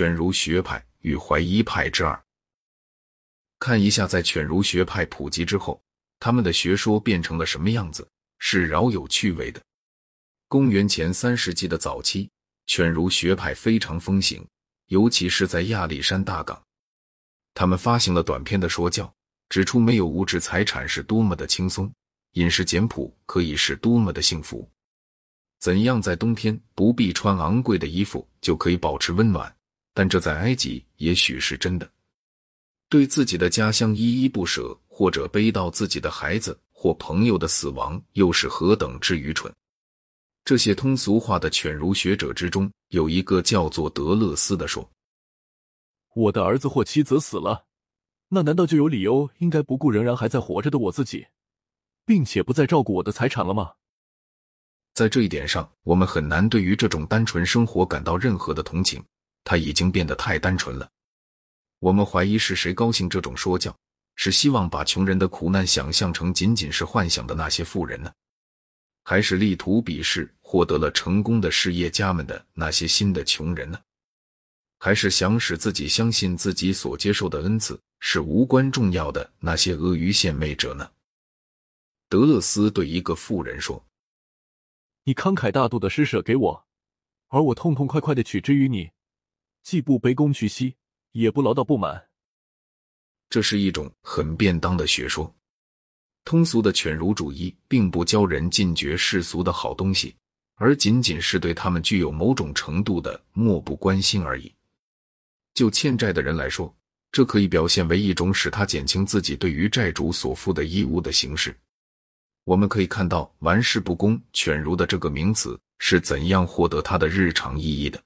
犬儒学派与怀疑派之二。看一下，在犬儒学派普及之后，他们的学说变成了什么样子，是饶有趣味的。公元前三世纪的早期，犬儒学派非常风行，尤其是在亚历山大港。他们发行了短篇的说教，指出没有物质财产是多么的轻松，饮食简朴可以是多么的幸福，怎样在冬天不必穿昂贵的衣服就可以保持温暖。但这在埃及也许是真的。对自己的家乡依依不舍，或者悲悼自己的孩子或朋友的死亡，又是何等之愚蠢！这些通俗化的犬儒学者之中，有一个叫做德勒斯的说：“我的儿子或妻子死了，那难道就有理由应该不顾仍然还在活着的我自己，并且不再照顾我的财产了吗？”在这一点上，我们很难对于这种单纯生活感到任何的同情，他已经变得太单纯了。我们怀疑是谁高兴这种说教，是希望把穷人的苦难想象成仅仅是幻想的那些富人呢，还是力图鄙视获得了成功的事业家们的那些新的穷人呢？还是想使自己相信自己所接受的恩赐是无关重要的那些阿谀献媚者呢？德勒斯对一个富人说：“你慷慨大度的施舍给我，而我痛痛快快的取之于你，既不卑躬屈膝。”也不唠叨不满，这是一种很便当的学说。通俗的犬儒主义并不教人禁绝世俗的好东西，而仅仅是对他们具有某种程度的漠不关心而已。就欠债的人来说，这可以表现为一种使他减轻自己对于债主所负的义务的形式。我们可以看到“玩世不恭”“犬儒”的这个名词是怎样获得它的日常意义的。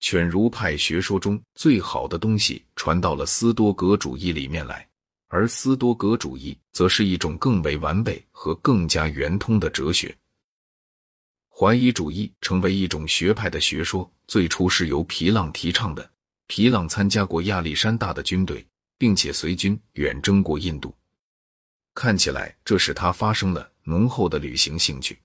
犬儒派学说中最好的东西传到了斯多格主义里面来，而斯多格主义则是一种更为完备和更加圆通的哲学。怀疑主义成为一种学派的学说，最初是由皮浪提倡的。皮浪参加过亚历山大的军队，并且随军远征过印度，看起来这使他发生了浓厚的旅行兴趣。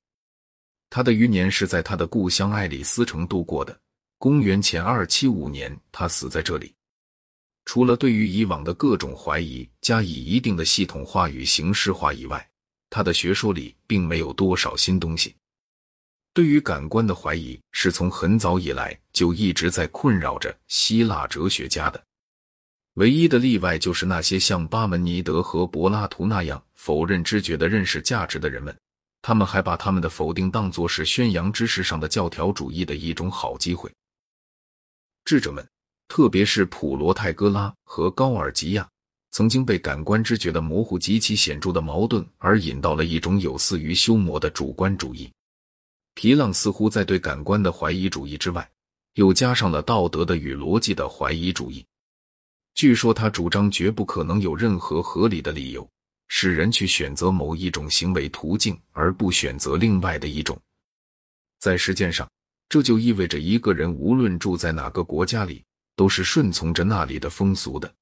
他的余年是在他的故乡爱丽丝城度过的。公元前二七五年，他死在这里。除了对于以往的各种怀疑加以一定的系统化与形式化以外，他的学说里并没有多少新东西。对于感官的怀疑是从很早以来就一直在困扰着希腊哲学家的。唯一的例外就是那些像巴门尼德和柏拉图那样否认知觉的认识价值的人们，他们还把他们的否定当作是宣扬知识上的教条主义的一种好机会。智者们，特别是普罗泰戈拉和高尔吉亚，曾经被感官知觉的模糊极其显著的矛盾而引到了一种有似于修魔的主观主义。皮浪似乎在对感官的怀疑主义之外，又加上了道德的与逻辑的怀疑主义。据说他主张绝不可能有任何合理的理由使人去选择某一种行为途径而不选择另外的一种。在实践上。这就意味着一个人无论住在哪个国家里，都是顺从着那里的风俗的。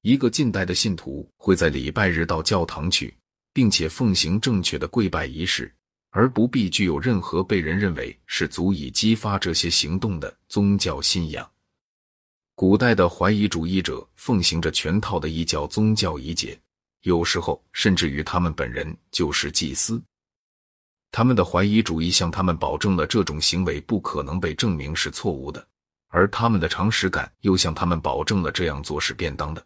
一个近代的信徒会在礼拜日到教堂去，并且奉行正确的跪拜仪式，而不必具有任何被人认为是足以激发这些行动的宗教信仰。古代的怀疑主义者奉行着全套的异教宗教仪节，有时候甚至于他们本人就是祭司。他们的怀疑主义向他们保证了这种行为不可能被证明是错误的，而他们的常识感又向他们保证了这样做是便当的。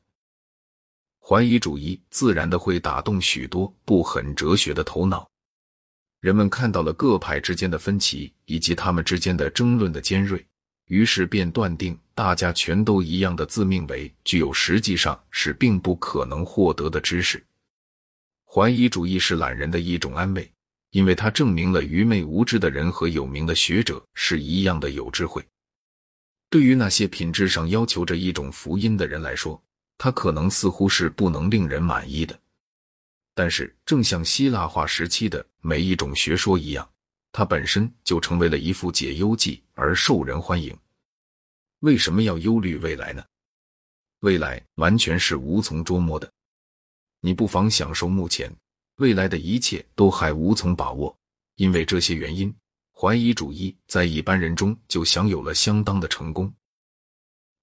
怀疑主义自然的会打动许多不很哲学的头脑。人们看到了各派之间的分歧以及他们之间的争论的尖锐，于是便断定大家全都一样的自命为具有实际上是并不可能获得的知识。怀疑主义是懒人的一种安慰。因为他证明了愚昧无知的人和有名的学者是一样的有智慧。对于那些品质上要求着一种福音的人来说，他可能似乎是不能令人满意的。但是，正像希腊化时期的每一种学说一样，它本身就成为了一副解忧剂而受人欢迎。为什么要忧虑未来呢？未来完全是无从捉摸的。你不妨享受目前。未来的一切都还无从把握，因为这些原因，怀疑主义在一般人中就享有了相当的成功。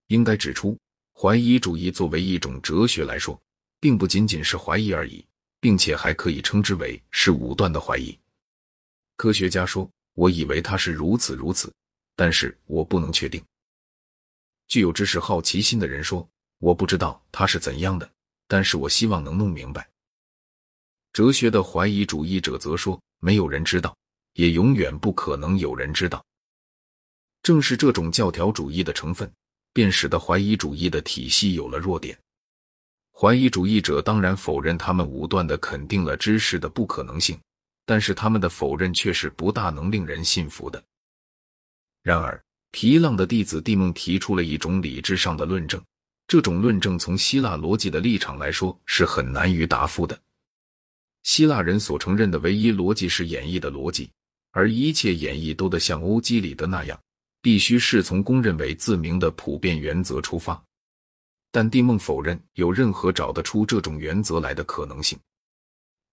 应该指出，怀疑主义作为一种哲学来说，并不仅仅是怀疑而已，并且还可以称之为是武断的怀疑。科学家说：“我以为它是如此如此，但是我不能确定。”具有知识好奇心的人说：“我不知道它是怎样的，但是我希望能弄明白。”哲学的怀疑主义者则说：“没有人知道，也永远不可能有人知道。”正是这种教条主义的成分，便使得怀疑主义的体系有了弱点。怀疑主义者当然否认他们武断的肯定了知识的不可能性，但是他们的否认却是不大能令人信服的。然而，皮浪的弟子蒂梦提出了一种理智上的论证，这种论证从希腊逻辑的立场来说是很难于答复的。希腊人所承认的唯一逻辑是演绎的逻辑，而一切演绎都得像欧几里得那样。必须是从公认为自明的普遍原则出发，但蒂梦否认有任何找得出这种原则来的可能性，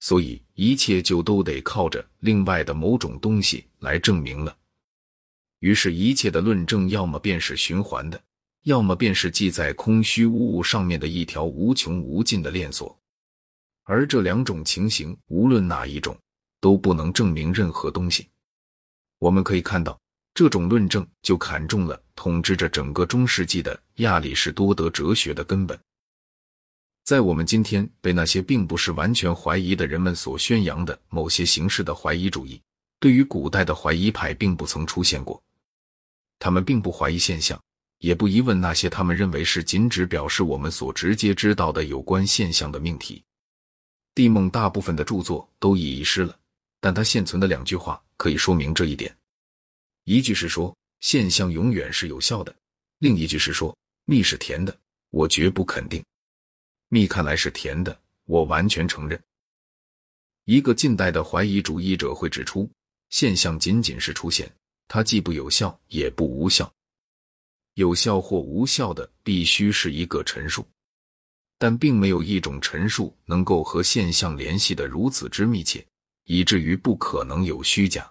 所以一切就都得靠着另外的某种东西来证明了。于是，一切的论证要么便是循环的，要么便是系在空虚无物上面的一条无穷无尽的链索，而这两种情形，无论哪一种，都不能证明任何东西。我们可以看到。这种论证就砍中了统治着整个中世纪的亚里士多德哲学的根本。在我们今天被那些并不是完全怀疑的人们所宣扬的某些形式的怀疑主义，对于古代的怀疑派并不曾出现过。他们并不怀疑现象，也不疑问那些他们认为是仅只表示我们所直接知道的有关现象的命题。蒂梦大部分的著作都已遗失了，但他现存的两句话可以说明这一点。一句是说现象永远是有效的，另一句是说蜜是甜的，我绝不肯定。蜜看来是甜的，我完全承认。一个近代的怀疑主义者会指出，现象仅仅是出现，它既不有效也不无效。有效或无效的必须是一个陈述，但并没有一种陈述能够和现象联系的如此之密切，以至于不可能有虚假。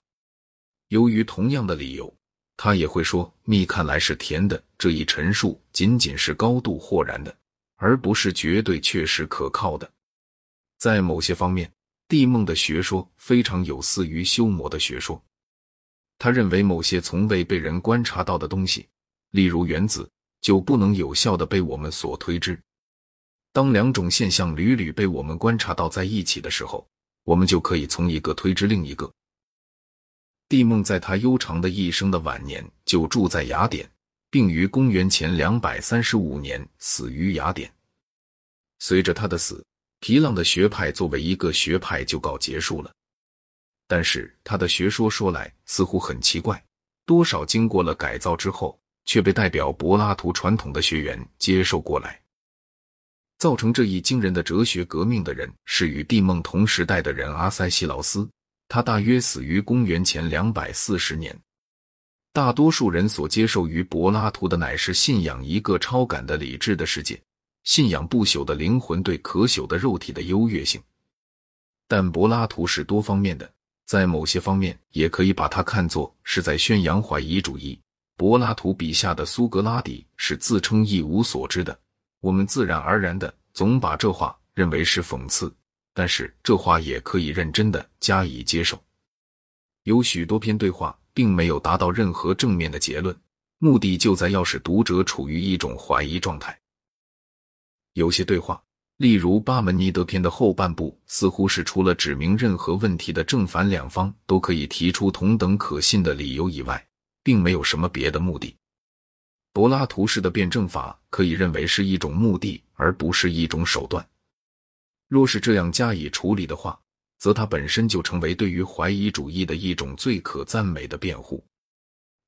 由于同样的理由，他也会说蜜看来是甜的这一陈述仅仅是高度豁然的，而不是绝对确实可靠的。在某些方面，地梦的学说非常有似于修魔的学说。他认为某些从未被人观察到的东西，例如原子，就不能有效的被我们所推知。当两种现象屡屡被我们观察到在一起的时候，我们就可以从一个推知另一个。蒂梦在他悠长的一生的晚年就住在雅典，并于公元前两百三十五年死于雅典。随着他的死，皮浪的学派作为一个学派就告结束了。但是他的学说说来似乎很奇怪，多少经过了改造之后，却被代表柏拉图传统的学员接受过来。造成这一惊人的哲学革命的人是与蒂梦同时代的人阿塞西劳斯。他大约死于公元前两百四十年。大多数人所接受于柏拉图的乃是信仰一个超感的理智的世界，信仰不朽的灵魂对可朽的肉体的优越性。但柏拉图是多方面的，在某些方面也可以把它看作是在宣扬怀疑主义。柏拉图笔下的苏格拉底是自称一无所知的，我们自然而然的总把这话认为是讽刺。但是这话也可以认真的加以接受。有许多篇对话并没有达到任何正面的结论，目的就在要使读者处于一种怀疑状态。有些对话，例如巴门尼德篇的后半部，似乎是除了指明任何问题的正反两方都可以提出同等可信的理由以外，并没有什么别的目的。柏拉图式的辩证法可以认为是一种目的，而不是一种手段。若是这样加以处理的话，则它本身就成为对于怀疑主义的一种最可赞美的辩护。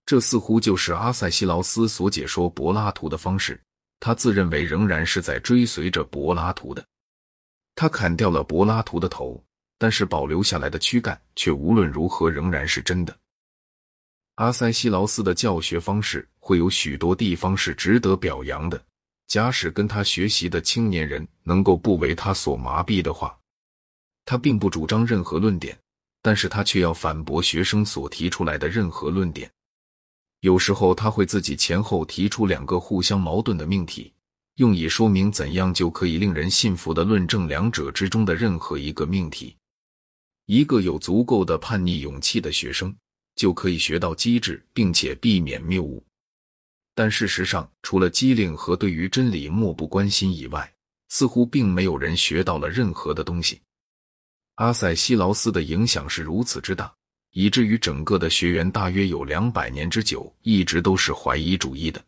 这似乎就是阿塞西劳斯所解说柏拉图的方式。他自认为仍然是在追随着柏拉图的。他砍掉了柏拉图的头，但是保留下来的躯干却无论如何仍然是真的。阿塞西劳斯的教学方式会有许多地方是值得表扬的。假使跟他学习的青年人能够不为他所麻痹的话，他并不主张任何论点，但是他却要反驳学生所提出来的任何论点。有时候他会自己前后提出两个互相矛盾的命题，用以说明怎样就可以令人信服的论证两者之中的任何一个命题。一个有足够的叛逆勇气的学生，就可以学到机智，并且避免谬误。但事实上，除了机灵和对于真理漠不关心以外，似乎并没有人学到了任何的东西。阿塞西劳斯的影响是如此之大，以至于整个的学员大约有两百年之久，一直都是怀疑主义的。